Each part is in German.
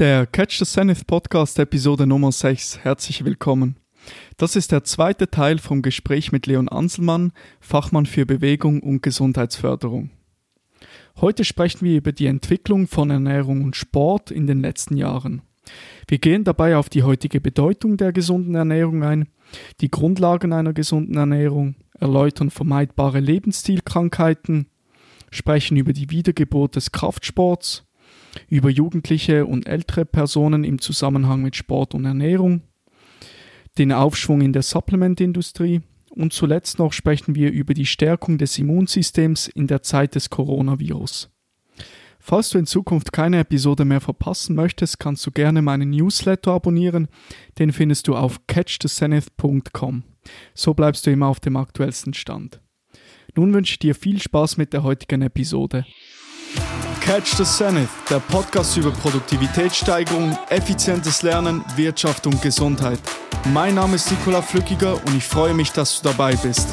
Der Catch the Zenith Podcast Episode Nummer 6. Herzlich willkommen. Das ist der zweite Teil vom Gespräch mit Leon Anselmann, Fachmann für Bewegung und Gesundheitsförderung. Heute sprechen wir über die Entwicklung von Ernährung und Sport in den letzten Jahren. Wir gehen dabei auf die heutige Bedeutung der gesunden Ernährung ein, die Grundlagen einer gesunden Ernährung, erläutern vermeidbare Lebensstilkrankheiten, sprechen über die Wiedergeburt des Kraftsports, über jugendliche und ältere Personen im Zusammenhang mit Sport und Ernährung, den Aufschwung in der Supplementindustrie und zuletzt noch sprechen wir über die Stärkung des Immunsystems in der Zeit des Coronavirus. Falls du in Zukunft keine Episode mehr verpassen möchtest, kannst du gerne meinen Newsletter abonnieren. Den findest du auf catchthezenith.com. So bleibst du immer auf dem aktuellsten Stand. Nun wünsche ich dir viel Spaß mit der heutigen Episode. Catch the Zenith, der Podcast über Produktivitätssteigerung, effizientes Lernen, Wirtschaft und Gesundheit. Mein Name ist Nikola Flückiger und ich freue mich, dass du dabei bist.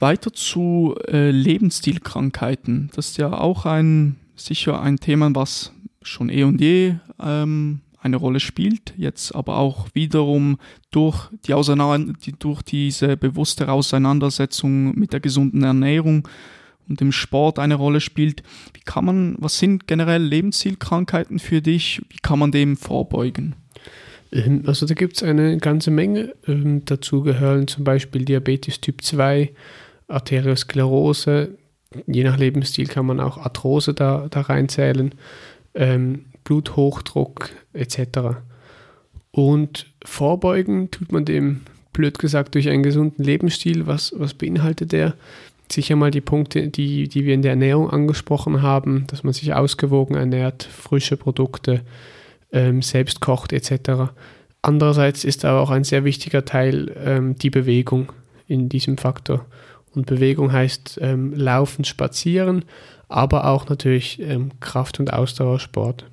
Weiter zu äh, Lebensstilkrankheiten. Das ist ja auch ein sicher ein Thema, was schon eh und je ähm, eine Rolle spielt, jetzt aber auch wiederum durch, die die, durch diese bewusste Auseinandersetzung mit der gesunden Ernährung und dem Sport eine Rolle spielt. Wie kann man, was sind generell Lebenszielkrankheiten für dich? Wie kann man dem vorbeugen? Ähm, also da gibt es eine ganze Menge. Ähm, dazu gehören zum Beispiel Diabetes Typ 2, Arteriosklerose. Je nach Lebensstil kann man auch Arthrose da, da reinzählen, ähm, Bluthochdruck etc. Und vorbeugen tut man dem, blöd gesagt, durch einen gesunden Lebensstil. Was, was beinhaltet der? sicher mal die Punkte, die, die wir in der Ernährung angesprochen haben, dass man sich ausgewogen ernährt, frische Produkte, ähm, selbst kocht etc. Andererseits ist aber auch ein sehr wichtiger Teil ähm, die Bewegung in diesem Faktor. Und Bewegung heißt ähm, Laufen, Spazieren, aber auch natürlich ähm, Kraft- und Ausdauersport.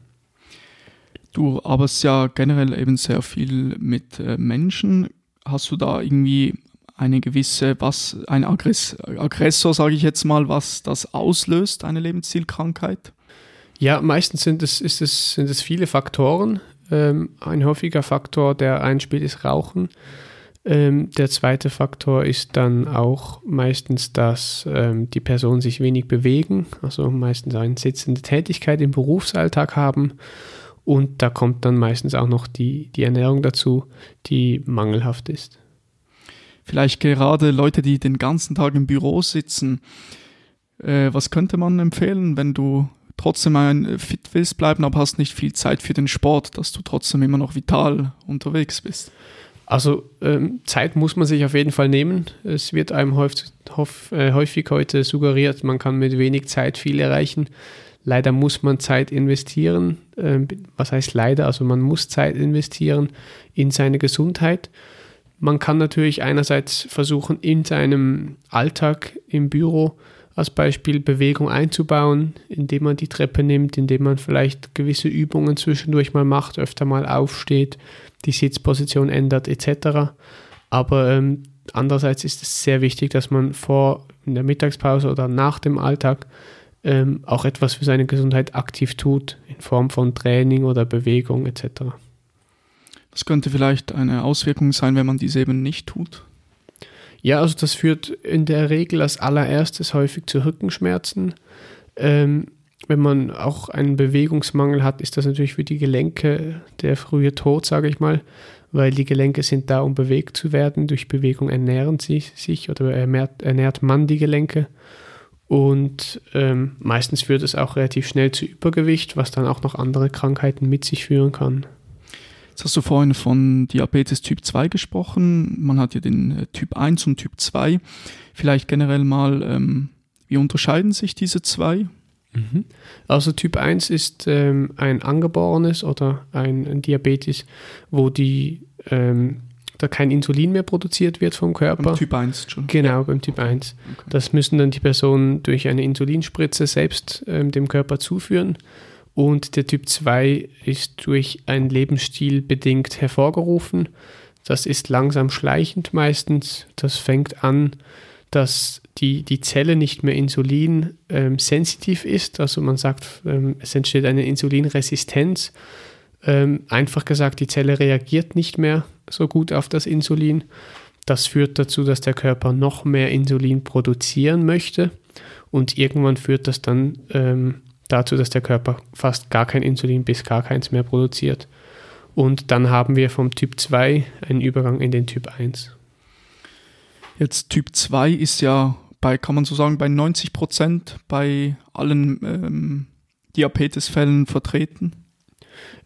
Du arbeitest ja generell eben sehr viel mit äh, Menschen. Hast du da irgendwie eine gewisse, was, ein Aggress Aggressor, sage ich jetzt mal, was das auslöst, eine Lebenszielkrankheit? Ja, meistens sind es, ist es, sind es viele Faktoren. Ähm, ein häufiger Faktor, der einspielt, ist Rauchen. Ähm, der zweite Faktor ist dann auch meistens, dass ähm, die Personen sich wenig bewegen, also meistens eine sitzende Tätigkeit im Berufsalltag haben. Und da kommt dann meistens auch noch die, die Ernährung dazu, die mangelhaft ist vielleicht gerade Leute, die den ganzen Tag im Büro sitzen. Äh, was könnte man empfehlen, wenn du trotzdem ein fit willst bleiben, aber hast nicht viel Zeit für den Sport, dass du trotzdem immer noch vital unterwegs bist? Also ähm, Zeit muss man sich auf jeden Fall nehmen. Es wird einem häufig, äh, häufig heute suggeriert, man kann mit wenig Zeit viel erreichen. Leider muss man Zeit investieren. Ähm, was heißt leider? Also man muss Zeit investieren in seine Gesundheit. Man kann natürlich einerseits versuchen, in seinem Alltag im Büro als Beispiel Bewegung einzubauen, indem man die Treppe nimmt, indem man vielleicht gewisse Übungen zwischendurch mal macht, öfter mal aufsteht, die Sitzposition ändert etc. Aber ähm, andererseits ist es sehr wichtig, dass man vor in der Mittagspause oder nach dem Alltag ähm, auch etwas für seine Gesundheit aktiv tut, in Form von Training oder Bewegung etc. Was könnte vielleicht eine Auswirkung sein, wenn man dies eben nicht tut? Ja, also das führt in der Regel als allererstes häufig zu Rückenschmerzen. Ähm, wenn man auch einen Bewegungsmangel hat, ist das natürlich für die Gelenke der frühe Tod, sage ich mal, weil die Gelenke sind da, um bewegt zu werden. Durch Bewegung ernähren sie sich oder ernährt, ernährt man die Gelenke. Und ähm, meistens führt es auch relativ schnell zu Übergewicht, was dann auch noch andere Krankheiten mit sich führen kann. Jetzt hast du vorhin von Diabetes Typ 2 gesprochen. Man hat ja den äh, Typ 1 und Typ 2. Vielleicht generell mal, ähm, wie unterscheiden sich diese zwei? Mhm. Also Typ 1 ist ähm, ein angeborenes oder ein, ein Diabetes, wo die ähm, da kein Insulin mehr produziert wird vom Körper. Beim Typ 1 schon. Genau, beim Typ 1. Okay. Das müssen dann die Personen durch eine Insulinspritze selbst ähm, dem Körper zuführen. Und der Typ 2 ist durch einen Lebensstil bedingt hervorgerufen. Das ist langsam schleichend meistens. Das fängt an dass die, die Zelle nicht mehr insulinsensitiv ähm, ist. Also man sagt, ähm, es entsteht eine Insulinresistenz. Ähm, einfach gesagt, die Zelle reagiert nicht mehr so gut auf das Insulin. Das führt dazu, dass der Körper noch mehr Insulin produzieren möchte und irgendwann führt das dann ähm, dazu, dass der Körper fast gar kein Insulin bis gar keins mehr produziert. Und dann haben wir vom Typ 2 einen Übergang in den Typ 1. Jetzt Typ 2 ist ja bei, kann man so sagen, bei 90 Prozent bei allen ähm, Diabetesfällen vertreten.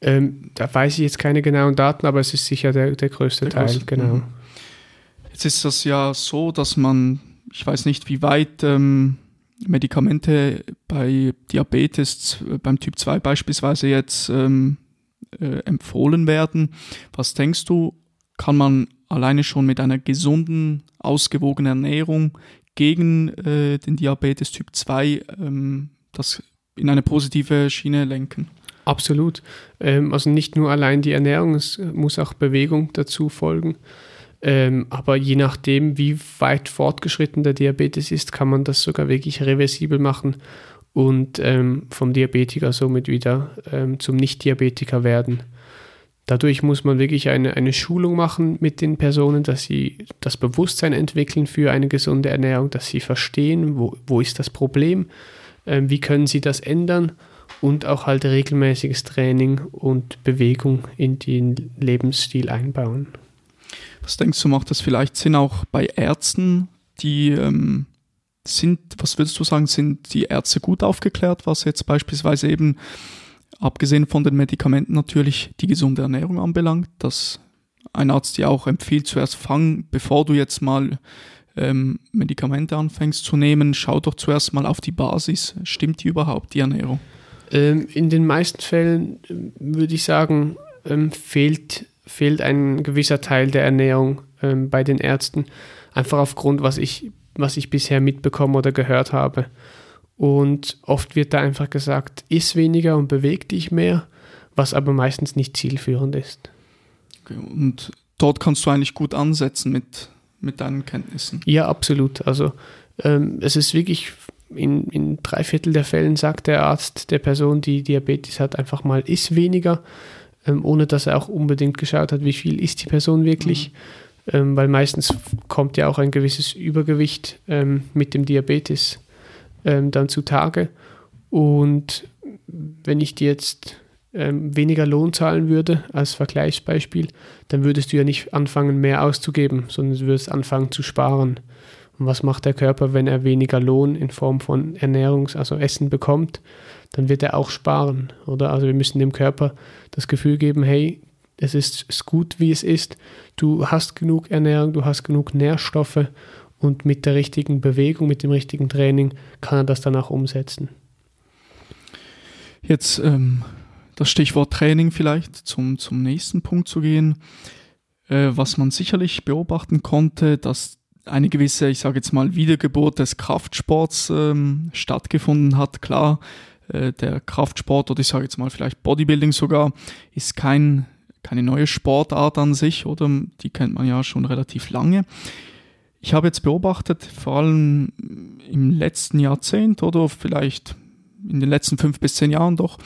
Ähm, da weiß ich jetzt keine genauen Daten, aber es ist sicher der, der größte der Teil, größte, genau. Mhm. Jetzt ist das ja so, dass man, ich weiß nicht, wie weit ähm, Medikamente bei Diabetes, beim Typ 2 beispielsweise jetzt ähm, äh, empfohlen werden. Was denkst du, kann man alleine schon mit einer gesunden, ausgewogenen Ernährung gegen äh, den Diabetes Typ 2 ähm, das in eine positive Schiene lenken? Absolut. Ähm, also nicht nur allein die Ernährung, es muss auch Bewegung dazu folgen. Ähm, aber je nachdem, wie weit fortgeschritten der Diabetes ist, kann man das sogar wirklich reversibel machen und ähm, vom Diabetiker somit wieder ähm, zum Nicht-Diabetiker werden. Dadurch muss man wirklich eine, eine Schulung machen mit den Personen, dass sie das Bewusstsein entwickeln für eine gesunde Ernährung, dass sie verstehen, wo, wo ist das Problem, ähm, wie können sie das ändern und auch halt regelmäßiges Training und Bewegung in den Lebensstil einbauen. Was denkst du, macht das vielleicht Sinn auch bei Ärzten, die ähm, sind, was würdest du sagen, sind die Ärzte gut aufgeklärt, was jetzt beispielsweise eben, abgesehen von den Medikamenten natürlich, die gesunde Ernährung anbelangt, dass ein Arzt dir auch empfiehlt, zuerst fang, bevor du jetzt mal ähm, Medikamente anfängst zu nehmen, schau doch zuerst mal auf die Basis. Stimmt die überhaupt, die Ernährung? Ähm, in den meisten Fällen äh, würde ich sagen, ähm, fehlt fehlt ein gewisser Teil der Ernährung ähm, bei den Ärzten, einfach aufgrund, was ich, was ich bisher mitbekommen oder gehört habe. Und oft wird da einfach gesagt, iss weniger und beweg dich mehr, was aber meistens nicht zielführend ist. Okay, und dort kannst du eigentlich gut ansetzen mit, mit deinen Kenntnissen. Ja, absolut. Also ähm, es ist wirklich in, in drei Viertel der Fällen sagt der Arzt der Person, die Diabetes hat, einfach mal iss weniger ähm, ohne dass er auch unbedingt geschaut hat, wie viel ist die Person wirklich. Mhm. Ähm, weil meistens kommt ja auch ein gewisses Übergewicht ähm, mit dem Diabetes ähm, dann zutage. Und wenn ich dir jetzt ähm, weniger Lohn zahlen würde als Vergleichsbeispiel, dann würdest du ja nicht anfangen, mehr auszugeben, sondern du würdest anfangen zu sparen. Und was macht der Körper, wenn er weniger Lohn in Form von Ernährungs-, also Essen bekommt? Dann wird er auch sparen, oder? Also wir müssen dem Körper das Gefühl geben, hey, es ist, gut, wie es ist. Du hast genug Ernährung, du hast genug Nährstoffe und mit der richtigen Bewegung, mit dem richtigen Training kann er das dann auch umsetzen. Jetzt ähm, das Stichwort Training vielleicht, zum, zum nächsten Punkt zu gehen. Äh, was man sicherlich beobachten konnte, dass eine gewisse, ich sage jetzt mal, Wiedergeburt des Kraftsports ähm, stattgefunden hat. Klar, äh, der Kraftsport oder ich sage jetzt mal vielleicht Bodybuilding sogar, ist kein, keine neue Sportart an sich, oder? Die kennt man ja schon relativ lange. Ich habe jetzt beobachtet, vor allem im letzten Jahrzehnt oder vielleicht in den letzten fünf bis zehn Jahren doch,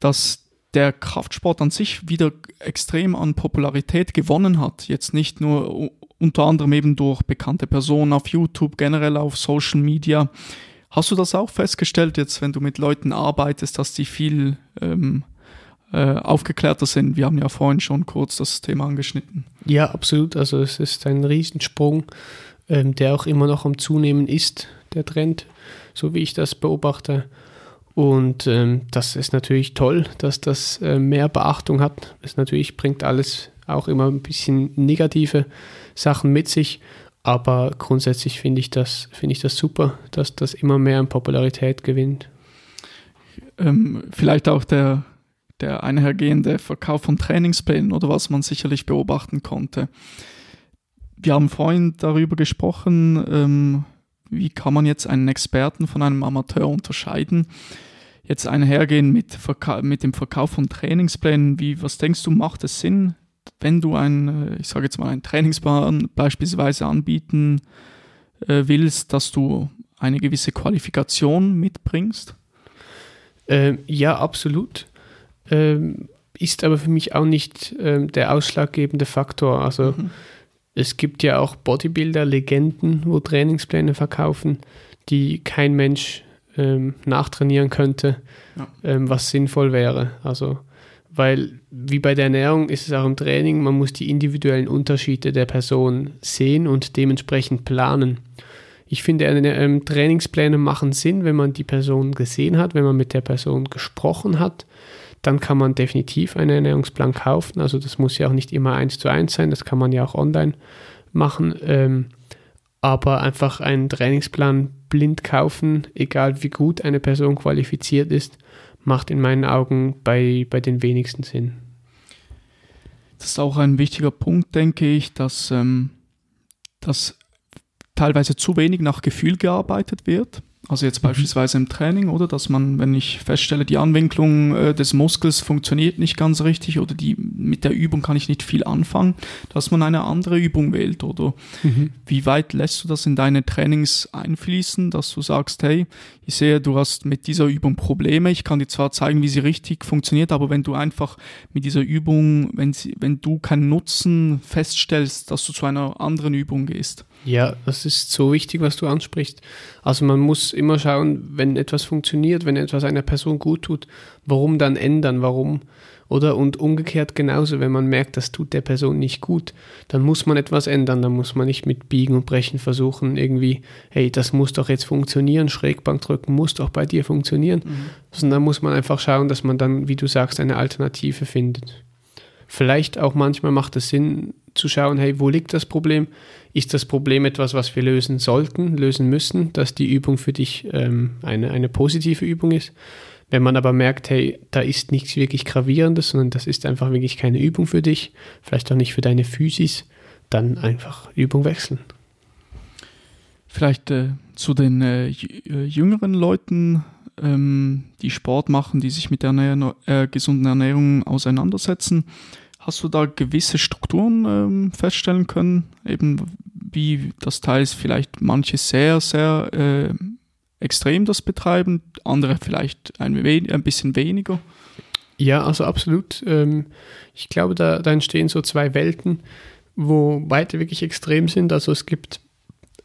dass der Kraftsport an sich wieder extrem an Popularität gewonnen hat. Jetzt nicht nur unter anderem eben durch bekannte Personen auf YouTube, generell auf Social Media. Hast du das auch festgestellt, jetzt wenn du mit Leuten arbeitest, dass die viel ähm, äh, aufgeklärter sind? Wir haben ja vorhin schon kurz das Thema angeschnitten. Ja, absolut. Also es ist ein Riesensprung, ähm, der auch immer noch am Zunehmen ist, der Trend, so wie ich das beobachte. Und ähm, das ist natürlich toll, dass das äh, mehr Beachtung hat. Es natürlich bringt alles auch immer ein bisschen negative Sachen mit sich. Aber grundsätzlich finde ich, das, find ich das super, dass das immer mehr an Popularität gewinnt. Ähm, vielleicht auch der, der einhergehende Verkauf von Trainingsplänen oder was man sicherlich beobachten konnte. Wir haben vorhin darüber gesprochen, ähm, wie kann man jetzt einen Experten von einem Amateur unterscheiden. Jetzt einhergehen mit, mit dem Verkauf von Trainingsplänen, wie, was denkst du, macht es Sinn, wenn du ein, äh, ich sage jetzt mal, ein Trainingsplan beispielsweise anbieten äh, willst, dass du eine gewisse Qualifikation mitbringst? Ähm, ja, absolut. Ähm, ist aber für mich auch nicht ähm, der ausschlaggebende Faktor. Also mhm. es gibt ja auch Bodybuilder, Legenden, wo Trainingspläne verkaufen, die kein Mensch ähm, nachtrainieren könnte, ja. Ähm, was sinnvoll wäre. Also weil wie bei der Ernährung ist es auch im Training, man muss die individuellen Unterschiede der Person sehen und dementsprechend planen. Ich finde, ähm, Trainingspläne machen Sinn, wenn man die Person gesehen hat, wenn man mit der Person gesprochen hat. Dann kann man definitiv einen Ernährungsplan kaufen. Also das muss ja auch nicht immer eins zu eins sein, das kann man ja auch online machen. Ähm, aber einfach einen Trainingsplan blind kaufen, egal wie gut eine Person qualifiziert ist, macht in meinen Augen bei, bei den wenigsten Sinn. Das ist auch ein wichtiger Punkt, denke ich, dass, ähm, dass teilweise zu wenig nach Gefühl gearbeitet wird. Also jetzt mhm. beispielsweise im Training, oder? Dass man, wenn ich feststelle, die Anwinklung äh, des Muskels funktioniert nicht ganz richtig oder die, mit der Übung kann ich nicht viel anfangen, dass man eine andere Übung wählt, oder? Mhm. Wie weit lässt du das in deine Trainings einfließen, dass du sagst, hey, ich sehe, du hast mit dieser Übung Probleme, ich kann dir zwar zeigen, wie sie richtig funktioniert, aber wenn du einfach mit dieser Übung, wenn, sie, wenn du keinen Nutzen feststellst, dass du zu einer anderen Übung gehst. Ja, das ist so wichtig, was du ansprichst. Also man muss immer schauen, wenn etwas funktioniert, wenn etwas einer Person gut tut, warum dann ändern, warum oder und umgekehrt genauso, wenn man merkt, das tut der Person nicht gut, dann muss man etwas ändern, dann muss man nicht mit Biegen und Brechen versuchen, irgendwie, hey, das muss doch jetzt funktionieren, Schrägbank drücken muss doch bei dir funktionieren, mhm. sondern muss man einfach schauen, dass man dann, wie du sagst, eine Alternative findet. Vielleicht auch manchmal macht es Sinn zu schauen, hey, wo liegt das Problem? Ist das Problem etwas, was wir lösen sollten, lösen müssen, dass die Übung für dich ähm, eine, eine positive Übung ist? Wenn man aber merkt, hey, da ist nichts wirklich Gravierendes, sondern das ist einfach wirklich keine Übung für dich, vielleicht auch nicht für deine Physis, dann einfach Übung wechseln. Vielleicht äh, zu den äh, äh jüngeren Leuten, ähm, die Sport machen, die sich mit der Ernähr äh, gesunden Ernährung auseinandersetzen. Hast du da gewisse Strukturen ähm, feststellen können? Eben wie das teils vielleicht manche sehr, sehr äh, extrem das betreiben, andere vielleicht ein, ein bisschen weniger? Ja, also absolut. Ähm, ich glaube, da, da entstehen so zwei Welten, wo beide wirklich extrem sind. Also es gibt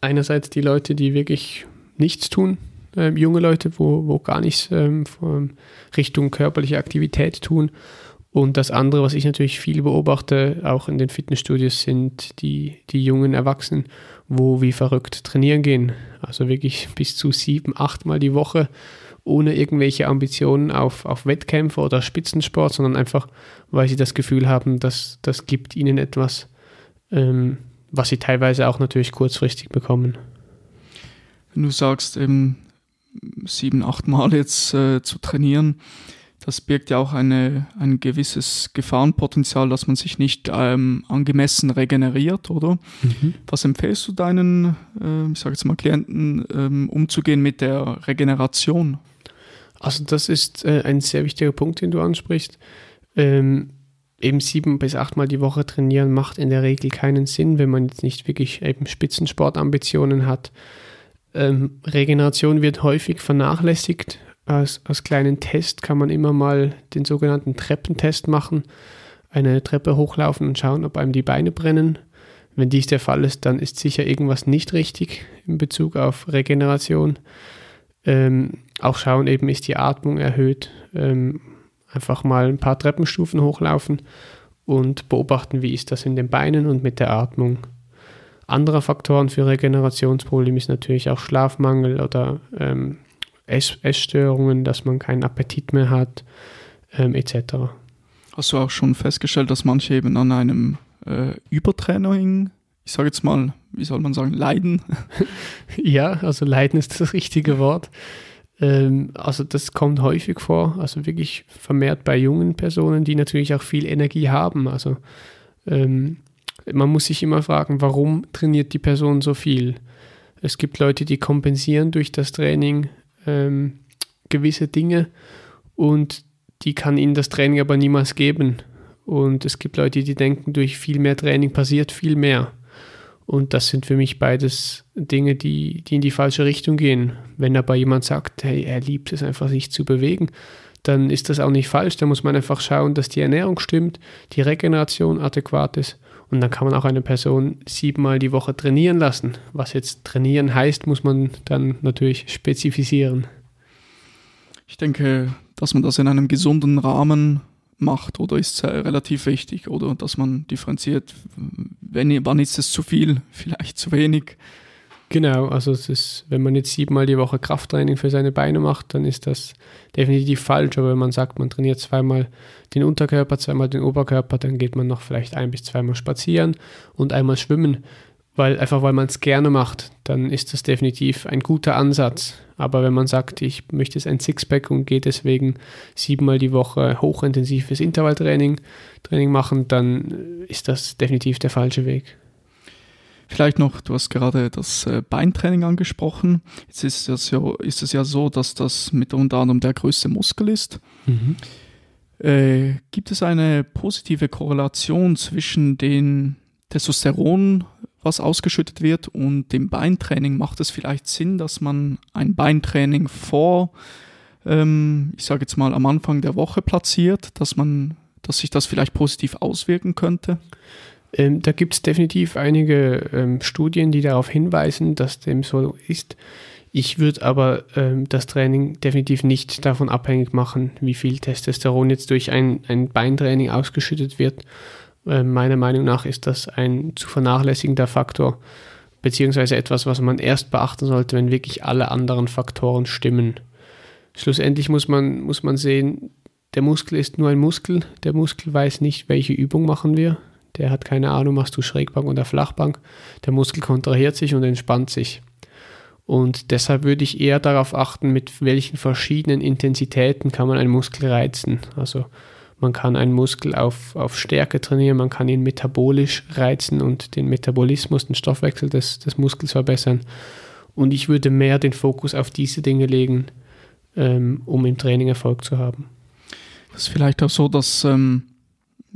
einerseits die Leute, die wirklich nichts tun, äh, junge Leute, wo, wo gar nichts ähm, Richtung körperliche Aktivität tun. Und das andere, was ich natürlich viel beobachte, auch in den Fitnessstudios, sind die, die jungen Erwachsenen, wo wie verrückt trainieren gehen. Also wirklich bis zu sieben, achtmal die Woche, ohne irgendwelche Ambitionen auf, auf Wettkämpfe oder Spitzensport, sondern einfach, weil sie das Gefühl haben, dass das gibt ihnen etwas, ähm, was sie teilweise auch natürlich kurzfristig bekommen. Wenn du sagst, eben sieben, acht Mal jetzt äh, zu trainieren, das birgt ja auch eine, ein gewisses Gefahrenpotenzial, dass man sich nicht ähm, angemessen regeneriert, oder? Mhm. Was empfehlst du deinen, äh, ich sage jetzt mal, Klienten, ähm, umzugehen mit der Regeneration? Also das ist äh, ein sehr wichtiger Punkt, den du ansprichst. Ähm, eben sieben bis achtmal die Woche trainieren macht in der Regel keinen Sinn, wenn man jetzt nicht wirklich eben Spitzensportambitionen hat. Ähm, Regeneration wird häufig vernachlässigt, als, als kleinen Test kann man immer mal den sogenannten Treppentest machen. Eine Treppe hochlaufen und schauen, ob einem die Beine brennen. Wenn dies der Fall ist, dann ist sicher irgendwas nicht richtig in Bezug auf Regeneration. Ähm, auch schauen eben, ist die Atmung erhöht. Ähm, einfach mal ein paar Treppenstufen hochlaufen und beobachten, wie ist das in den Beinen und mit der Atmung. Andere Faktoren für Regenerationsprobleme ist natürlich auch Schlafmangel oder ähm, Ess Essstörungen, dass man keinen Appetit mehr hat, ähm, etc. Hast du auch schon festgestellt, dass manche eben an einem äh, Übertraining, ich sage jetzt mal, wie soll man sagen, leiden? ja, also leiden ist das richtige Wort. Ähm, also das kommt häufig vor, also wirklich vermehrt bei jungen Personen, die natürlich auch viel Energie haben. Also ähm, man muss sich immer fragen, warum trainiert die Person so viel? Es gibt Leute, die kompensieren durch das Training ähm, gewisse Dinge und die kann ihnen das Training aber niemals geben. Und es gibt Leute, die denken, durch viel mehr Training passiert viel mehr. Und das sind für mich beides Dinge, die, die in die falsche Richtung gehen. Wenn aber jemand sagt, hey, er liebt es einfach, sich zu bewegen, dann ist das auch nicht falsch. Da muss man einfach schauen, dass die Ernährung stimmt, die Regeneration adäquat ist. Und dann kann man auch eine Person siebenmal die Woche trainieren lassen. Was jetzt trainieren heißt, muss man dann natürlich spezifizieren. Ich denke, dass man das in einem gesunden Rahmen macht oder ist relativ wichtig oder dass man differenziert, wenn, wann ist es zu viel, vielleicht zu wenig. Genau, also es ist, wenn man jetzt siebenmal die Woche Krafttraining für seine Beine macht, dann ist das definitiv falsch. Aber wenn man sagt, man trainiert zweimal den Unterkörper, zweimal den Oberkörper, dann geht man noch vielleicht ein bis zweimal spazieren und einmal schwimmen, weil einfach weil man es gerne macht, dann ist das definitiv ein guter Ansatz. Aber wenn man sagt, ich möchte jetzt ein Sixpack und gehe deswegen siebenmal die Woche hochintensives Intervalltraining Training machen, dann ist das definitiv der falsche Weg. Vielleicht noch, du hast gerade das äh, Beintraining angesprochen. Jetzt ist es ja, ist es ja so, dass das mit unter anderem der größte Muskel ist. Mhm. Äh, gibt es eine positive Korrelation zwischen den Testosteron, was ausgeschüttet wird, und dem Beintraining? Macht es vielleicht Sinn, dass man ein Beintraining vor, ähm, ich sage jetzt mal, am Anfang der Woche platziert, dass man, dass sich das vielleicht positiv auswirken könnte? Ähm, da gibt es definitiv einige ähm, Studien, die darauf hinweisen, dass dem so ist. Ich würde aber ähm, das Training definitiv nicht davon abhängig machen, wie viel Testosteron jetzt durch ein, ein Beintraining ausgeschüttet wird. Äh, meiner Meinung nach ist das ein zu vernachlässigender Faktor, beziehungsweise etwas, was man erst beachten sollte, wenn wirklich alle anderen Faktoren stimmen. Schlussendlich muss man, muss man sehen, der Muskel ist nur ein Muskel. Der Muskel weiß nicht, welche Übung machen wir. Der hat keine Ahnung, machst du Schrägbank oder Flachbank. Der Muskel kontrahiert sich und entspannt sich. Und deshalb würde ich eher darauf achten, mit welchen verschiedenen Intensitäten kann man einen Muskel reizen. Also man kann einen Muskel auf, auf Stärke trainieren, man kann ihn metabolisch reizen und den Metabolismus, den Stoffwechsel des, des Muskels verbessern. Und ich würde mehr den Fokus auf diese Dinge legen, ähm, um im Training Erfolg zu haben. Das ist vielleicht auch so, dass ähm,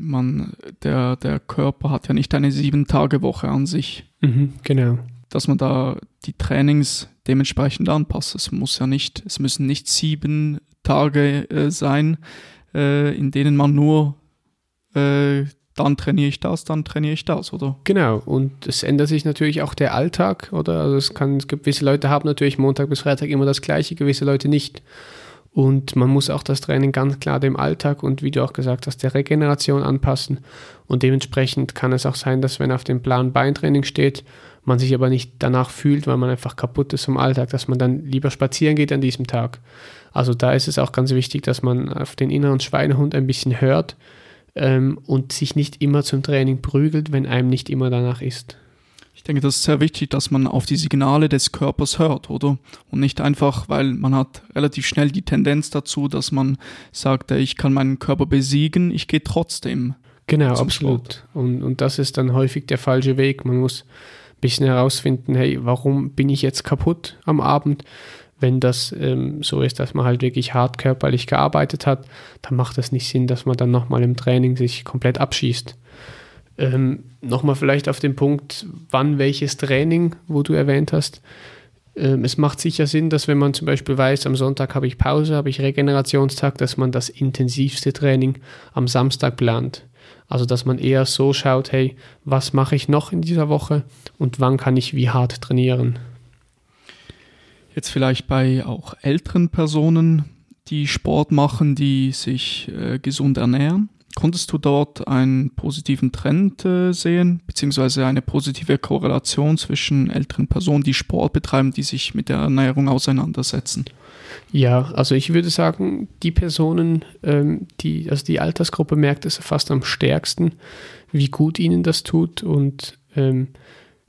man, der, der Körper hat ja nicht eine Sieben-Tage-Woche an sich. Mhm, genau. Dass man da die Trainings dementsprechend anpasst. Es muss ja nicht, es müssen nicht sieben Tage äh, sein, äh, in denen man nur äh, dann trainiere ich das, dann trainiere ich das, oder? Genau, und es ändert sich natürlich auch der Alltag, oder? Also es kann, es gibt gewisse Leute haben natürlich Montag bis Freitag immer das gleiche, gewisse Leute nicht. Und man muss auch das Training ganz klar dem Alltag und wie du auch gesagt hast, der Regeneration anpassen. Und dementsprechend kann es auch sein, dass wenn auf dem Plan Beintraining steht, man sich aber nicht danach fühlt, weil man einfach kaputt ist vom Alltag, dass man dann lieber spazieren geht an diesem Tag. Also da ist es auch ganz wichtig, dass man auf den inneren Schweinehund ein bisschen hört ähm, und sich nicht immer zum Training prügelt, wenn einem nicht immer danach ist. Ich denke, das ist sehr wichtig, dass man auf die Signale des Körpers hört, oder? Und nicht einfach, weil man hat relativ schnell die Tendenz dazu, dass man sagt, ich kann meinen Körper besiegen, ich gehe trotzdem. Genau, absolut. Und, und das ist dann häufig der falsche Weg. Man muss ein bisschen herausfinden, hey, warum bin ich jetzt kaputt am Abend? Wenn das ähm, so ist, dass man halt wirklich hart körperlich gearbeitet hat, dann macht es nicht Sinn, dass man dann nochmal im Training sich komplett abschießt. Ähm, Nochmal vielleicht auf den Punkt, wann welches Training, wo du erwähnt hast. Ähm, es macht sicher Sinn, dass wenn man zum Beispiel weiß, am Sonntag habe ich Pause, habe ich Regenerationstag, dass man das intensivste Training am Samstag plant. Also dass man eher so schaut, hey, was mache ich noch in dieser Woche und wann kann ich wie hart trainieren. Jetzt vielleicht bei auch älteren Personen, die Sport machen, die sich äh, gesund ernähren. Konntest du dort einen positiven Trend äh, sehen, beziehungsweise eine positive Korrelation zwischen älteren Personen, die Sport betreiben, die sich mit der Ernährung auseinandersetzen? Ja, also ich würde sagen, die Personen, ähm, die, also die Altersgruppe merkt es fast am stärksten, wie gut ihnen das tut und ähm,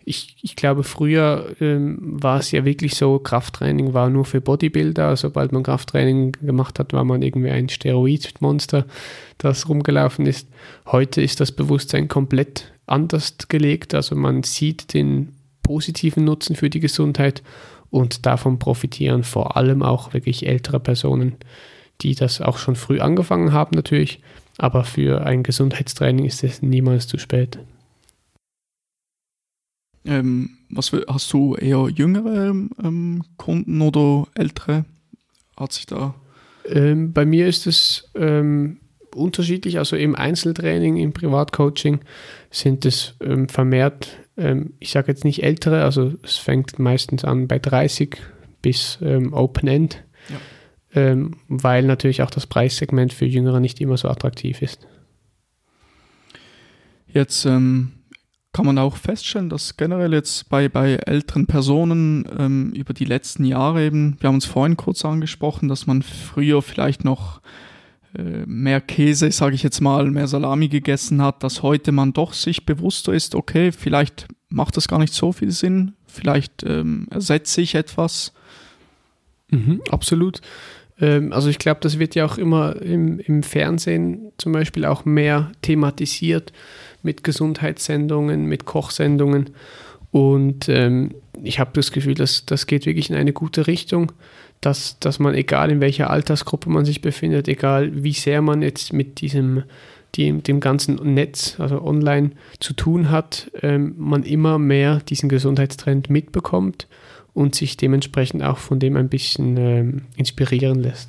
ich, ich glaube, früher ähm, war es ja wirklich so, Krafttraining war nur für Bodybuilder. Sobald man Krafttraining gemacht hat, war man irgendwie ein Steroidmonster, das rumgelaufen ist. Heute ist das Bewusstsein komplett anders gelegt. Also man sieht den positiven Nutzen für die Gesundheit und davon profitieren vor allem auch wirklich ältere Personen, die das auch schon früh angefangen haben natürlich. Aber für ein Gesundheitstraining ist es niemals zu spät. Ähm, was hast du eher jüngere ähm, Kunden oder ältere? Hat sich da? Ähm, bei mir ist es ähm, unterschiedlich. Also im Einzeltraining, im Privatcoaching sind es ähm, vermehrt, ähm, ich sage jetzt nicht ältere, also es fängt meistens an bei 30 bis Open End. Ja. weil natürlich auch das Preissegment für Jüngere nicht immer so attraktiv ist. Jetzt ähm, kann man auch feststellen, dass generell jetzt bei, bei älteren Personen ähm, über die letzten Jahre eben, wir haben uns vorhin kurz angesprochen, dass man früher vielleicht noch äh, mehr Käse, sage ich jetzt mal, mehr Salami gegessen hat, dass heute man doch sich bewusster ist, okay, vielleicht macht das gar nicht so viel Sinn, vielleicht ähm, ersetze ich etwas. Mhm, absolut. Ähm, also ich glaube, das wird ja auch immer im, im Fernsehen zum Beispiel auch mehr thematisiert mit Gesundheitssendungen, mit Kochsendungen. Und ähm, ich habe das Gefühl, dass das geht wirklich in eine gute Richtung, dass, dass man, egal in welcher Altersgruppe man sich befindet, egal wie sehr man jetzt mit diesem die, dem ganzen Netz, also online zu tun hat, ähm, man immer mehr diesen Gesundheitstrend mitbekommt und sich dementsprechend auch von dem ein bisschen ähm, inspirieren lässt.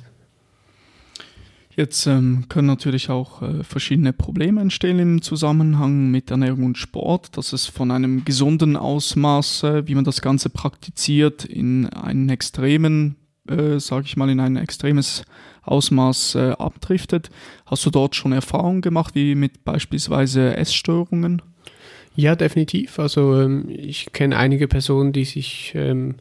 Jetzt ähm, können natürlich auch äh, verschiedene Probleme entstehen im Zusammenhang mit Ernährung und Sport, dass es von einem gesunden Ausmaß, äh, wie man das Ganze praktiziert, in einen extremen, äh, sage ich mal, in ein extremes Ausmaß äh, abdriftet. Hast du dort schon Erfahrungen gemacht, wie mit beispielsweise Essstörungen? Ja, definitiv. Also ähm, ich kenne einige Personen, die sich ähm,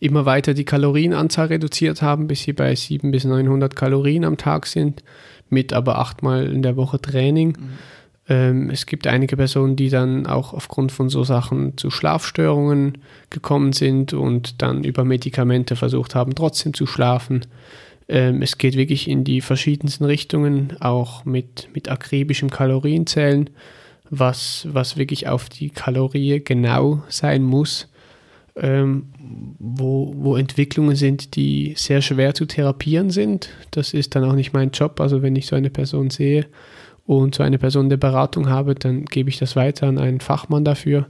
immer weiter die Kalorienanzahl reduziert haben, bis sie bei 700 bis 900 Kalorien am Tag sind, mit aber achtmal in der Woche Training. Mhm. Ähm, es gibt einige Personen, die dann auch aufgrund von so Sachen zu Schlafstörungen gekommen sind und dann über Medikamente versucht haben, trotzdem zu schlafen. Ähm, es geht wirklich in die verschiedensten Richtungen, auch mit, mit akribischem Kalorienzählen was, was wirklich auf die Kalorie genau sein muss, ähm, wo, wo Entwicklungen sind, die sehr schwer zu therapieren sind. Das ist dann auch nicht mein Job. Also wenn ich so eine Person sehe und so eine Person der Beratung habe, dann gebe ich das weiter an einen Fachmann dafür.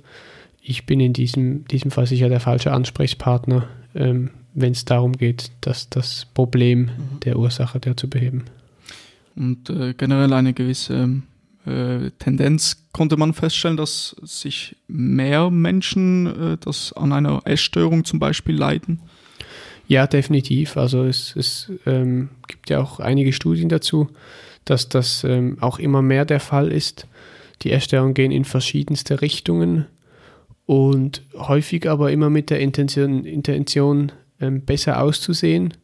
Ich bin in diesem, diesem Fall sicher der falsche Ansprechpartner, ähm, wenn es darum geht, dass das Problem mhm. der Ursache der zu beheben. Und äh, generell eine gewisse äh, Tendenz konnte man feststellen, dass sich mehr Menschen äh, das an einer Essstörung zum Beispiel leiden. Ja, definitiv. Also es, es ähm, gibt ja auch einige Studien dazu, dass das ähm, auch immer mehr der Fall ist. Die Essstörungen gehen in verschiedenste Richtungen und häufig aber immer mit der Intention, Intention ähm, besser auszusehen,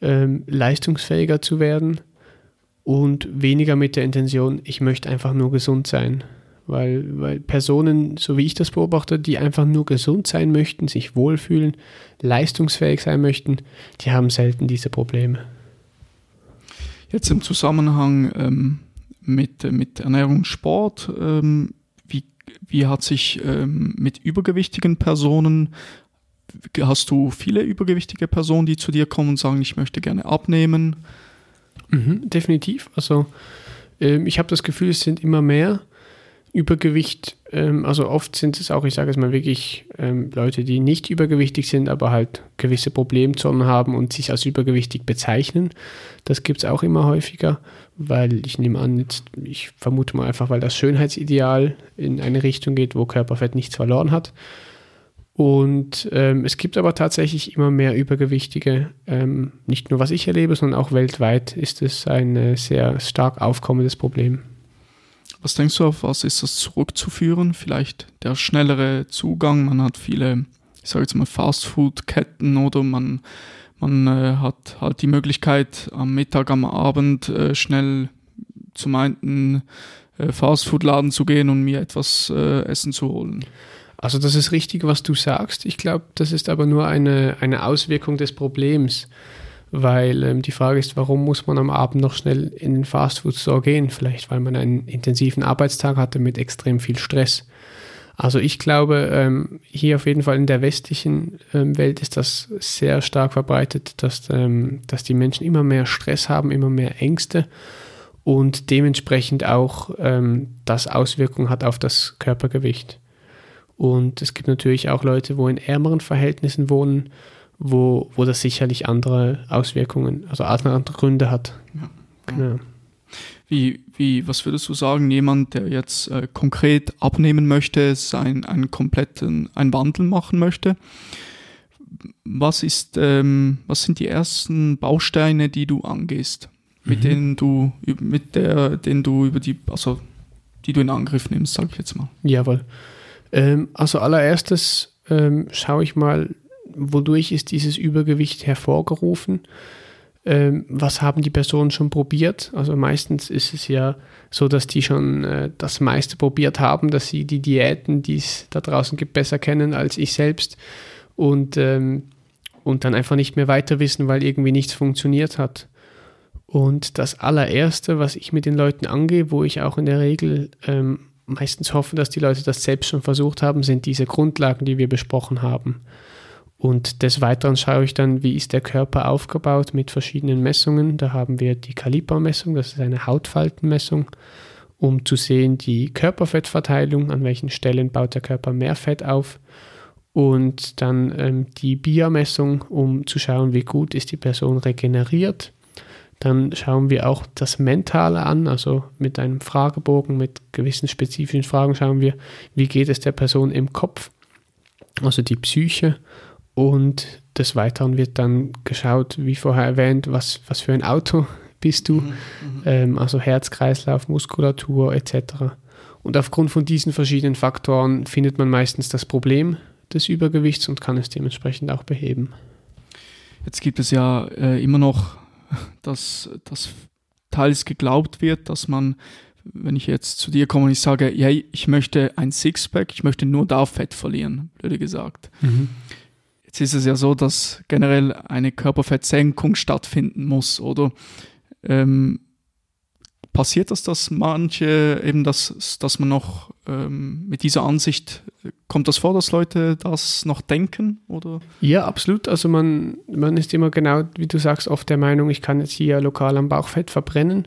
ähm, leistungsfähiger zu werden und weniger mit der Intention, ich möchte einfach nur gesund sein. Weil, weil Personen, so wie ich das beobachte, die einfach nur gesund sein möchten, sich wohlfühlen, leistungsfähig sein möchten, die haben selten diese Probleme. Jetzt im Zusammenhang ähm, mit, mit Ernährung Sport, ähm, wie, wie hat sich ähm, mit übergewichtigen Personen, hast du viele übergewichtige Personen, die zu dir kommen und sagen, ich möchte gerne abnehmen? Mhm, definitiv. Also ähm, ich habe das Gefühl, es sind immer mehr. Übergewicht, ähm, also oft sind es auch, ich sage es mal wirklich, ähm, Leute, die nicht übergewichtig sind, aber halt gewisse Problemzonen haben und sich als übergewichtig bezeichnen. Das gibt es auch immer häufiger, weil ich nehme an, jetzt, ich vermute mal einfach, weil das Schönheitsideal in eine Richtung geht, wo Körperfett nichts verloren hat. Und ähm, es gibt aber tatsächlich immer mehr Übergewichtige. Ähm, nicht nur was ich erlebe, sondern auch weltweit ist es ein äh, sehr stark aufkommendes Problem. Was denkst du, auf was ist das zurückzuführen? Vielleicht der schnellere Zugang. Man hat viele, ich sage jetzt mal, Fastfood-Ketten oder man, man äh, hat halt die Möglichkeit, am Mittag, am Abend äh, schnell zum einen äh, Fastfood-Laden zu gehen und mir etwas äh, Essen zu holen. Also das ist richtig, was du sagst. Ich glaube, das ist aber nur eine, eine Auswirkung des Problems, weil ähm, die Frage ist, warum muss man am Abend noch schnell in den Fastfood-Store gehen? Vielleicht, weil man einen intensiven Arbeitstag hatte mit extrem viel Stress. Also ich glaube, ähm, hier auf jeden Fall in der westlichen ähm, Welt ist das sehr stark verbreitet, dass, ähm, dass die Menschen immer mehr Stress haben, immer mehr Ängste und dementsprechend auch ähm, das Auswirkungen hat auf das Körpergewicht. Und es gibt natürlich auch Leute, wo in ärmeren Verhältnissen wohnen, wo, wo das sicherlich andere Auswirkungen, also andere Gründe hat. Ja. Genau. Wie, wie, was würdest du sagen, jemand, der jetzt äh, konkret abnehmen möchte, sein, einen kompletten, einen Wandel machen möchte? Was ist, ähm, was sind die ersten Bausteine, die du angehst, mit mhm. denen du, mit der, denen du über die, also die du in Angriff nimmst, sag ich jetzt mal? Jawohl. Ähm, also allererstes ähm, schaue ich mal, wodurch ist dieses Übergewicht hervorgerufen ähm, was haben die Personen schon probiert. Also meistens ist es ja so, dass die schon äh, das meiste probiert haben, dass sie die Diäten, die es da draußen gibt, besser kennen als ich selbst und, ähm, und dann einfach nicht mehr weiter wissen, weil irgendwie nichts funktioniert hat. Und das allererste, was ich mit den Leuten angehe, wo ich auch in der Regel ähm, meistens hoffe, dass die Leute das selbst schon versucht haben, sind diese Grundlagen, die wir besprochen haben. Und des Weiteren schaue ich dann, wie ist der Körper aufgebaut mit verschiedenen Messungen. Da haben wir die Kalipermessung, das ist eine Hautfaltenmessung, um zu sehen die Körperfettverteilung, an welchen Stellen baut der Körper mehr Fett auf. Und dann ähm, die BIA-Messung, um zu schauen, wie gut ist die Person regeneriert. Dann schauen wir auch das Mentale an, also mit einem Fragebogen, mit gewissen spezifischen Fragen schauen wir, wie geht es der Person im Kopf, also die Psyche und des Weiteren wird dann geschaut, wie vorher erwähnt, was, was für ein Auto bist du, mhm, mhm. ähm, also Herz, Kreislauf, Muskulatur etc. Und aufgrund von diesen verschiedenen Faktoren findet man meistens das Problem des Übergewichts und kann es dementsprechend auch beheben. Jetzt gibt es ja äh, immer noch, dass, dass teils geglaubt wird, dass man, wenn ich jetzt zu dir komme und ich sage, ja, ich möchte ein Sixpack, ich möchte nur da Fett verlieren, blöde gesagt. Mhm. Jetzt ist es ja so, dass generell eine Körperfettsenkung stattfinden muss, oder? Ähm, passiert das, dass manche eben, dass, dass man noch ähm, mit dieser Ansicht, kommt das vor, dass Leute das noch denken? Oder? Ja, absolut. Also man, man ist immer genau, wie du sagst, oft der Meinung, ich kann jetzt hier lokal am Bauchfett verbrennen.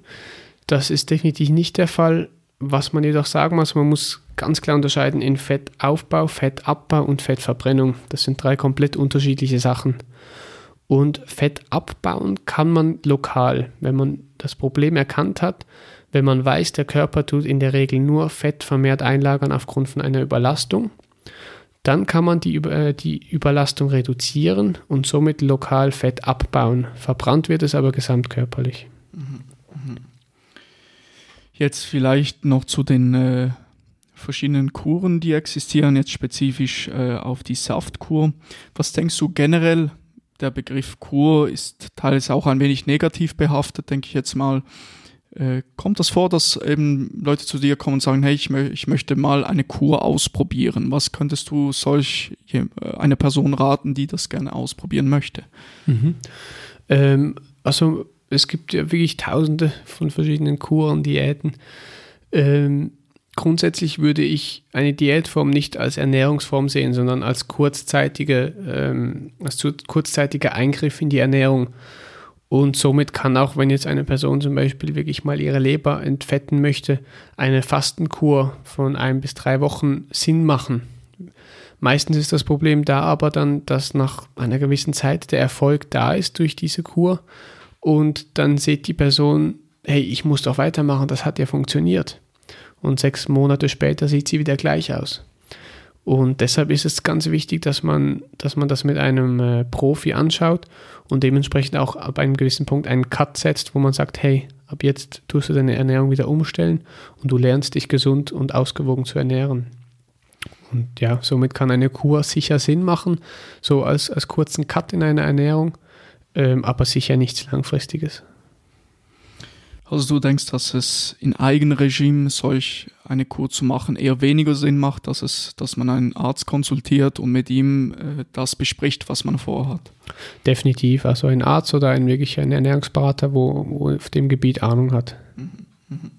Das ist definitiv nicht der Fall. Was man jedoch sagen muss, man muss ganz klar unterscheiden in Fettaufbau, Fettabbau und Fettverbrennung. Das sind drei komplett unterschiedliche Sachen. Und Fett abbauen kann man lokal, wenn man das Problem erkannt hat, wenn man weiß, der Körper tut in der Regel nur Fett vermehrt einlagern aufgrund von einer Überlastung. Dann kann man die, äh, die Überlastung reduzieren und somit lokal Fett abbauen. Verbrannt wird es aber gesamtkörperlich. Mhm. Jetzt vielleicht noch zu den äh, verschiedenen Kuren, die existieren, jetzt spezifisch äh, auf die Saftkur. Was denkst du generell? Der Begriff Kur ist teils auch ein wenig negativ behaftet, denke ich jetzt mal. Äh, kommt das vor, dass eben Leute zu dir kommen und sagen, hey, ich, mö ich möchte mal eine Kur ausprobieren? Was könntest du solch äh, eine Person raten, die das gerne ausprobieren möchte? Mhm. Ähm, also es gibt ja wirklich tausende von verschiedenen Kuren, Diäten. Ähm, grundsätzlich würde ich eine Diätform nicht als Ernährungsform sehen, sondern als kurzzeitige, ähm, als kurzzeitiger Eingriff in die Ernährung. Und somit kann auch, wenn jetzt eine Person zum Beispiel wirklich mal ihre Leber entfetten möchte, eine Fastenkur von ein bis drei Wochen Sinn machen. Meistens ist das Problem da aber dann, dass nach einer gewissen Zeit der Erfolg da ist durch diese Kur und dann sieht die Person, hey, ich muss doch weitermachen, das hat ja funktioniert. Und sechs Monate später sieht sie wieder gleich aus. Und deshalb ist es ganz wichtig, dass man, dass man das mit einem äh, Profi anschaut und dementsprechend auch ab einem gewissen Punkt einen Cut setzt, wo man sagt, hey, ab jetzt tust du deine Ernährung wieder umstellen und du lernst dich gesund und ausgewogen zu ernähren. Und ja, somit kann eine Kur sicher Sinn machen, so als, als kurzen Cut in einer Ernährung ähm, aber sicher nichts Langfristiges. Also du denkst, dass es in Eigenregime solch eine Kur zu machen eher weniger Sinn macht, dass, es, dass man einen Arzt konsultiert und mit ihm äh, das bespricht, was man vorhat? Definitiv. Also ein Arzt oder ein wirklich ein Ernährungsberater, wo, wo auf dem Gebiet Ahnung hat. Mhm, mhm.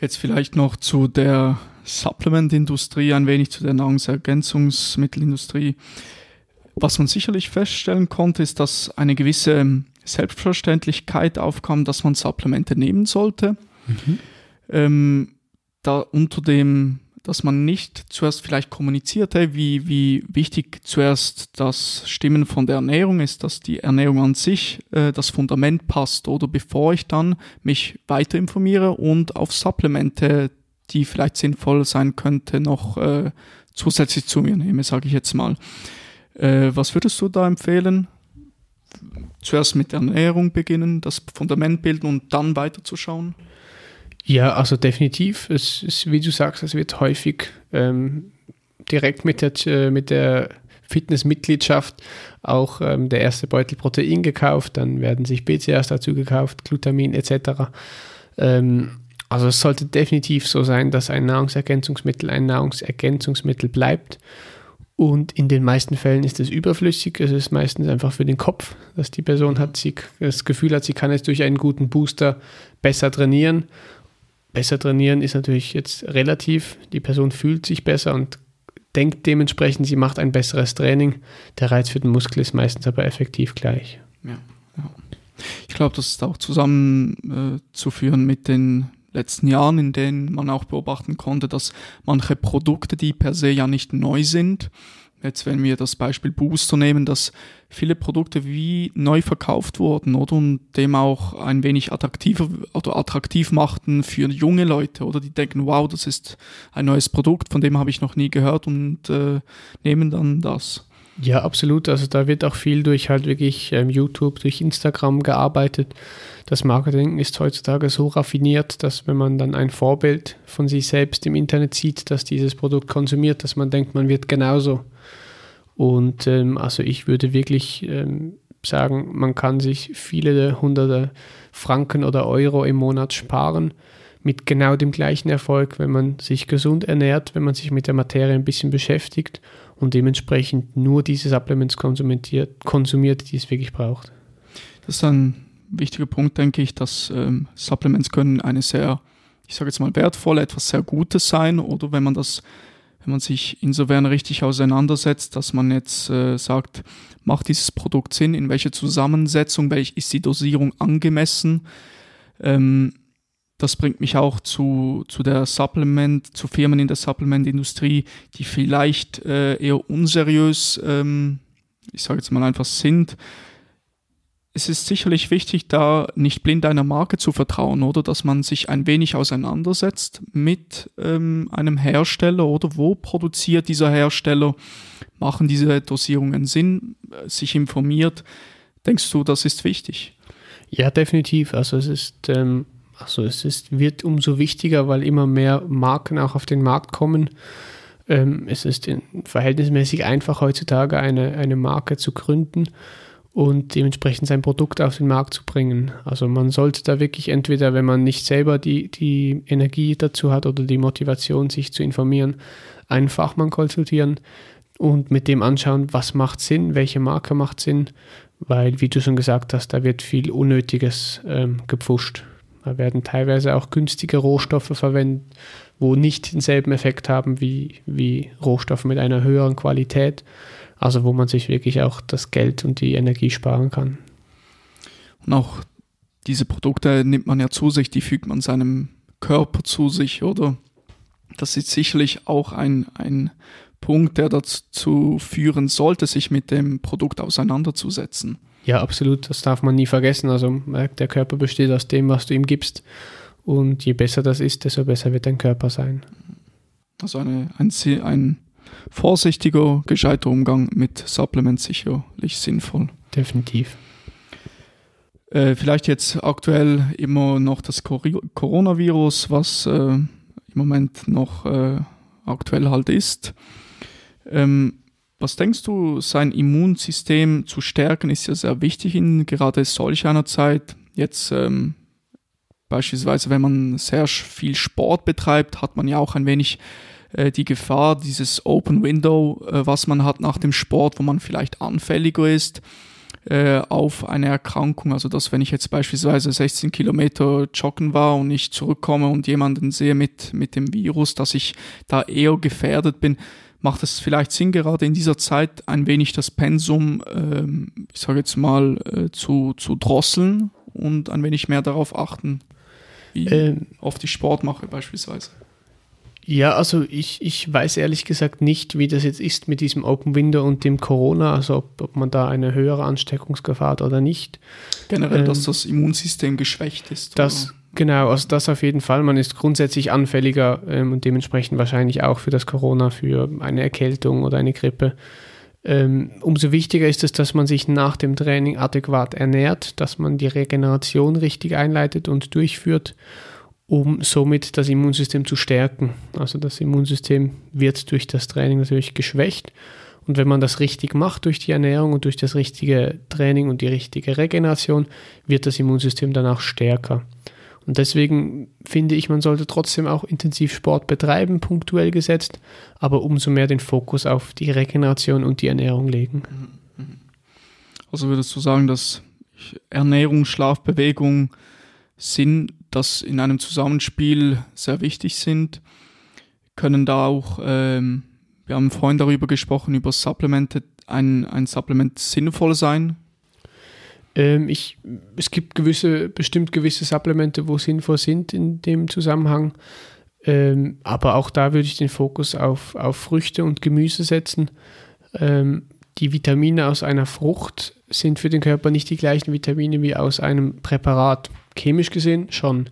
Jetzt vielleicht noch zu der Supplement-Industrie, ein wenig zu der Nahrungsergänzungsmittelindustrie. Was man sicherlich feststellen konnte, ist, dass eine gewisse Selbstverständlichkeit aufkam, dass man Supplemente nehmen sollte. Mhm. Ähm, da unter dem dass man nicht zuerst vielleicht kommuniziert, hey, wie, wie wichtig zuerst das Stimmen von der Ernährung ist, dass die Ernährung an sich äh, das Fundament passt oder bevor ich dann mich weiter informiere und auf Supplemente, die vielleicht sinnvoll sein könnte, noch äh, zusätzlich zu mir nehme, sage ich jetzt mal. Äh, was würdest du da empfehlen? Zuerst mit der Ernährung beginnen, das Fundament bilden und dann weiterzuschauen? Ja, also definitiv. Es ist, wie du sagst, es wird häufig ähm, direkt mit der, äh, mit der Fitnessmitgliedschaft auch ähm, der erste Beutel Protein gekauft, dann werden sich BCAAs dazu gekauft, Glutamin etc. Ähm, also es sollte definitiv so sein, dass ein Nahrungsergänzungsmittel ein Nahrungsergänzungsmittel bleibt. Und in den meisten Fällen ist es überflüssig. Es ist meistens einfach für den Kopf, dass die Person hat, sie das Gefühl hat, sie kann jetzt durch einen guten Booster besser trainieren besser trainieren ist natürlich jetzt relativ. Die Person fühlt sich besser und denkt dementsprechend, sie macht ein besseres Training. Der Reiz für den Muskel ist meistens aber effektiv gleich. Ja. Ich glaube, das ist auch zusammenzuführen äh, mit den letzten Jahren, in denen man auch beobachten konnte, dass manche Produkte, die per se ja nicht neu sind, Jetzt, wenn wir das Beispiel Booster nehmen, dass viele Produkte wie neu verkauft wurden, oder? Und dem auch ein wenig attraktiver oder attraktiv machten für junge Leute, oder? Die denken, wow, das ist ein neues Produkt, von dem habe ich noch nie gehört und äh, nehmen dann das. Ja, absolut. Also da wird auch viel durch halt wirklich ähm, YouTube, durch Instagram gearbeitet. Das Marketing ist heutzutage so raffiniert, dass wenn man dann ein Vorbild von sich selbst im Internet sieht, dass dieses Produkt konsumiert, dass man denkt, man wird genauso. Und ähm, also ich würde wirklich ähm, sagen, man kann sich viele hunderte Franken oder Euro im Monat sparen mit genau dem gleichen Erfolg, wenn man sich gesund ernährt, wenn man sich mit der Materie ein bisschen beschäftigt und dementsprechend nur diese Supplements konsumiert, konsumiert die es wirklich braucht. Das ist ein wichtiger Punkt, denke ich, dass ähm, Supplements können eine sehr, ich sage jetzt mal wertvolle, etwas sehr Gutes sein oder wenn man das wenn man sich insofern richtig auseinandersetzt, dass man jetzt äh, sagt, macht dieses Produkt Sinn, in welcher Zusammensetzung, welch ist die Dosierung angemessen. Ähm, das bringt mich auch zu, zu der Supplement, zu Firmen in der Supplementindustrie, die vielleicht äh, eher unseriös, ähm, ich sage jetzt mal einfach sind, es ist sicherlich wichtig, da nicht blind einer Marke zu vertrauen, oder dass man sich ein wenig auseinandersetzt mit ähm, einem Hersteller oder wo produziert dieser Hersteller, machen diese Dosierungen Sinn, äh, sich informiert. Denkst du, das ist wichtig? Ja, definitiv. Also es ist, ähm, also es ist, wird umso wichtiger, weil immer mehr Marken auch auf den Markt kommen. Ähm, es ist verhältnismäßig einfach heutzutage eine, eine Marke zu gründen und dementsprechend sein Produkt auf den Markt zu bringen. Also man sollte da wirklich entweder, wenn man nicht selber die, die Energie dazu hat oder die Motivation, sich zu informieren, einen Fachmann konsultieren und mit dem anschauen, was macht Sinn, welche Marke macht Sinn, weil, wie du schon gesagt hast, da wird viel Unnötiges ähm, gepfuscht. Da werden teilweise auch günstige Rohstoffe verwendet, wo nicht denselben Effekt haben wie, wie Rohstoffe mit einer höheren Qualität. Also wo man sich wirklich auch das Geld und die Energie sparen kann. Und auch diese Produkte nimmt man ja zu sich, die fügt man seinem Körper zu sich, oder? Das ist sicherlich auch ein, ein Punkt, der dazu führen sollte, sich mit dem Produkt auseinanderzusetzen. Ja, absolut. Das darf man nie vergessen. Also der Körper besteht aus dem, was du ihm gibst. Und je besser das ist, desto besser wird dein Körper sein. Also eine, ein, ein vorsichtiger, gescheiter Umgang mit Supplements sicherlich sinnvoll. Definitiv. Äh, vielleicht jetzt aktuell immer noch das Coronavirus, was äh, im Moment noch äh, aktuell halt ist. Ähm, was denkst du, sein Immunsystem zu stärken, ist ja sehr wichtig in gerade solch einer Zeit. Jetzt ähm, beispielsweise, wenn man sehr viel Sport betreibt, hat man ja auch ein wenig äh, die Gefahr, dieses Open Window, äh, was man hat nach dem Sport, wo man vielleicht anfälliger ist äh, auf eine Erkrankung. Also dass wenn ich jetzt beispielsweise 16 Kilometer joggen war und ich zurückkomme und jemanden sehe mit, mit dem Virus, dass ich da eher gefährdet bin, macht es vielleicht Sinn, gerade in dieser Zeit ein wenig das Pensum, ähm, ich sage jetzt mal, äh, zu, zu drosseln und ein wenig mehr darauf achten, wie ähm, oft ich Sport mache beispielsweise. Ja, also ich, ich weiß ehrlich gesagt nicht, wie das jetzt ist mit diesem Open Window und dem Corona, also ob, ob man da eine höhere Ansteckungsgefahr hat oder nicht. Generell, ähm, dass das Immunsystem geschwächt ist. Das, oder? Genau, also das auf jeden Fall. Man ist grundsätzlich anfälliger ähm, und dementsprechend wahrscheinlich auch für das Corona, für eine Erkältung oder eine Grippe. Ähm, umso wichtiger ist es, dass man sich nach dem Training adäquat ernährt, dass man die Regeneration richtig einleitet und durchführt, um somit das Immunsystem zu stärken. Also das Immunsystem wird durch das Training natürlich geschwächt. Und wenn man das richtig macht durch die Ernährung und durch das richtige Training und die richtige Regeneration, wird das Immunsystem danach stärker. Und deswegen finde ich, man sollte trotzdem auch intensiv Sport betreiben, punktuell gesetzt, aber umso mehr den Fokus auf die Regeneration und die Ernährung legen. Also würdest du sagen, dass Ernährung, Schlaf, Bewegung sind, das in einem Zusammenspiel sehr wichtig sind? Können da auch, ähm, wir haben vorhin darüber gesprochen, über Supplemente, ein, ein Supplement sinnvoll sein? Ähm, ich, es gibt gewisse, bestimmt gewisse Supplemente, wo sinnvoll sind in dem Zusammenhang. Ähm, aber auch da würde ich den Fokus auf, auf Früchte und Gemüse setzen. Ähm, die Vitamine aus einer Frucht sind für den Körper nicht die gleichen Vitamine wie aus einem Präparat. Chemisch gesehen schon.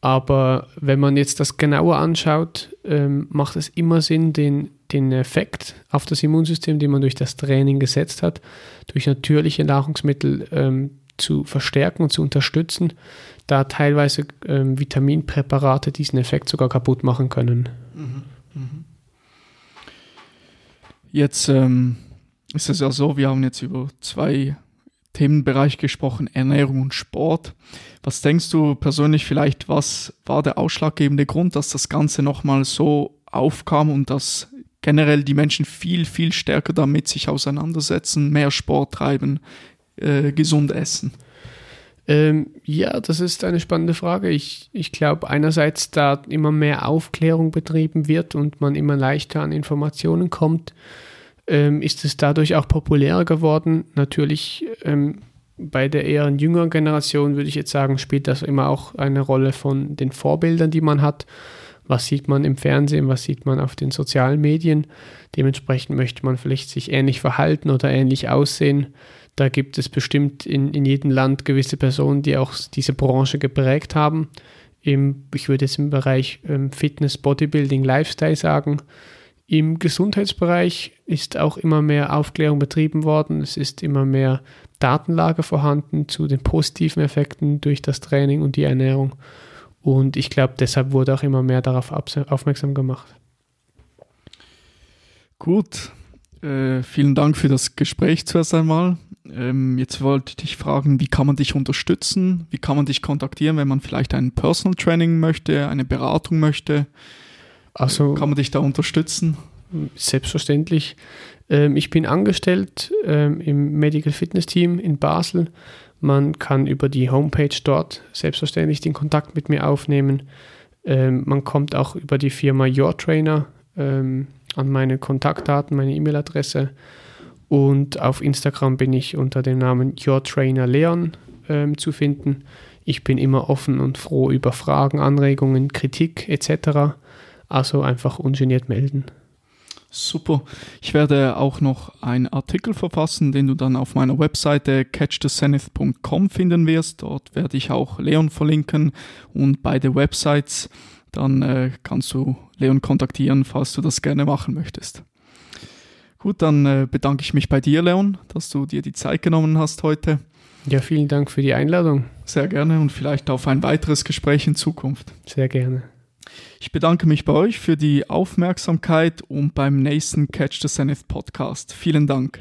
Aber wenn man jetzt das genauer anschaut, ähm, macht es immer Sinn, den, den Effekt auf das Immunsystem, den man durch das Training gesetzt hat, durch natürliche Nahrungsmittel ähm, zu verstärken und zu unterstützen, da teilweise ähm, Vitaminpräparate diesen Effekt sogar kaputt machen können. Mhm, mhm. Jetzt ähm, ist es ja so, wir haben jetzt über zwei Themenbereiche gesprochen, Ernährung und Sport. Was denkst du persönlich vielleicht, was war der ausschlaggebende Grund, dass das Ganze nochmal so aufkam und dass generell die Menschen viel, viel stärker damit sich auseinandersetzen, mehr Sport treiben, äh, gesund essen? Ähm, ja, das ist eine spannende Frage. Ich, ich glaube einerseits, da immer mehr Aufklärung betrieben wird und man immer leichter an Informationen kommt, ähm, ist es dadurch auch populärer geworden. Natürlich ähm, bei der eher jüngeren Generation würde ich jetzt sagen, spielt das immer auch eine Rolle von den Vorbildern, die man hat. Was sieht man im Fernsehen, was sieht man auf den sozialen Medien? Dementsprechend möchte man vielleicht sich ähnlich verhalten oder ähnlich aussehen. Da gibt es bestimmt in, in jedem Land gewisse Personen, die auch diese Branche geprägt haben. Im, ich würde jetzt im Bereich ähm, Fitness, Bodybuilding, Lifestyle sagen. Im Gesundheitsbereich ist auch immer mehr Aufklärung betrieben worden. Es ist immer mehr Datenlage vorhanden zu den positiven Effekten durch das Training und die Ernährung. Und ich glaube, deshalb wurde auch immer mehr darauf aufmerksam gemacht. Gut, äh, vielen Dank für das Gespräch zuerst einmal. Ähm, jetzt wollte ich dich fragen, wie kann man dich unterstützen? Wie kann man dich kontaktieren, wenn man vielleicht ein Personal Training möchte, eine Beratung möchte? Also kann man dich da unterstützen? Selbstverständlich. Ähm, ich bin angestellt ähm, im Medical Fitness Team in Basel. Man kann über die Homepage dort selbstverständlich den Kontakt mit mir aufnehmen. Ähm, man kommt auch über die Firma Your Trainer an meine Kontaktdaten, meine E-Mail-Adresse. Und auf Instagram bin ich unter dem Namen Your Trainer Leon zu finden. Ich bin immer offen und froh über Fragen, Anregungen, Kritik etc. Also einfach ungeniert melden. Super. Ich werde auch noch einen Artikel verfassen, den du dann auf meiner Webseite catchthezenith.com finden wirst. Dort werde ich auch Leon verlinken und beide Websites. Dann äh, kannst du Leon kontaktieren, falls du das gerne machen möchtest. Gut, dann äh, bedanke ich mich bei dir, Leon, dass du dir die Zeit genommen hast heute. Ja, vielen Dank für die Einladung. Sehr gerne und vielleicht auf ein weiteres Gespräch in Zukunft. Sehr gerne. Ich bedanke mich bei euch für die Aufmerksamkeit und beim nächsten Catch the Zenith Podcast. Vielen Dank.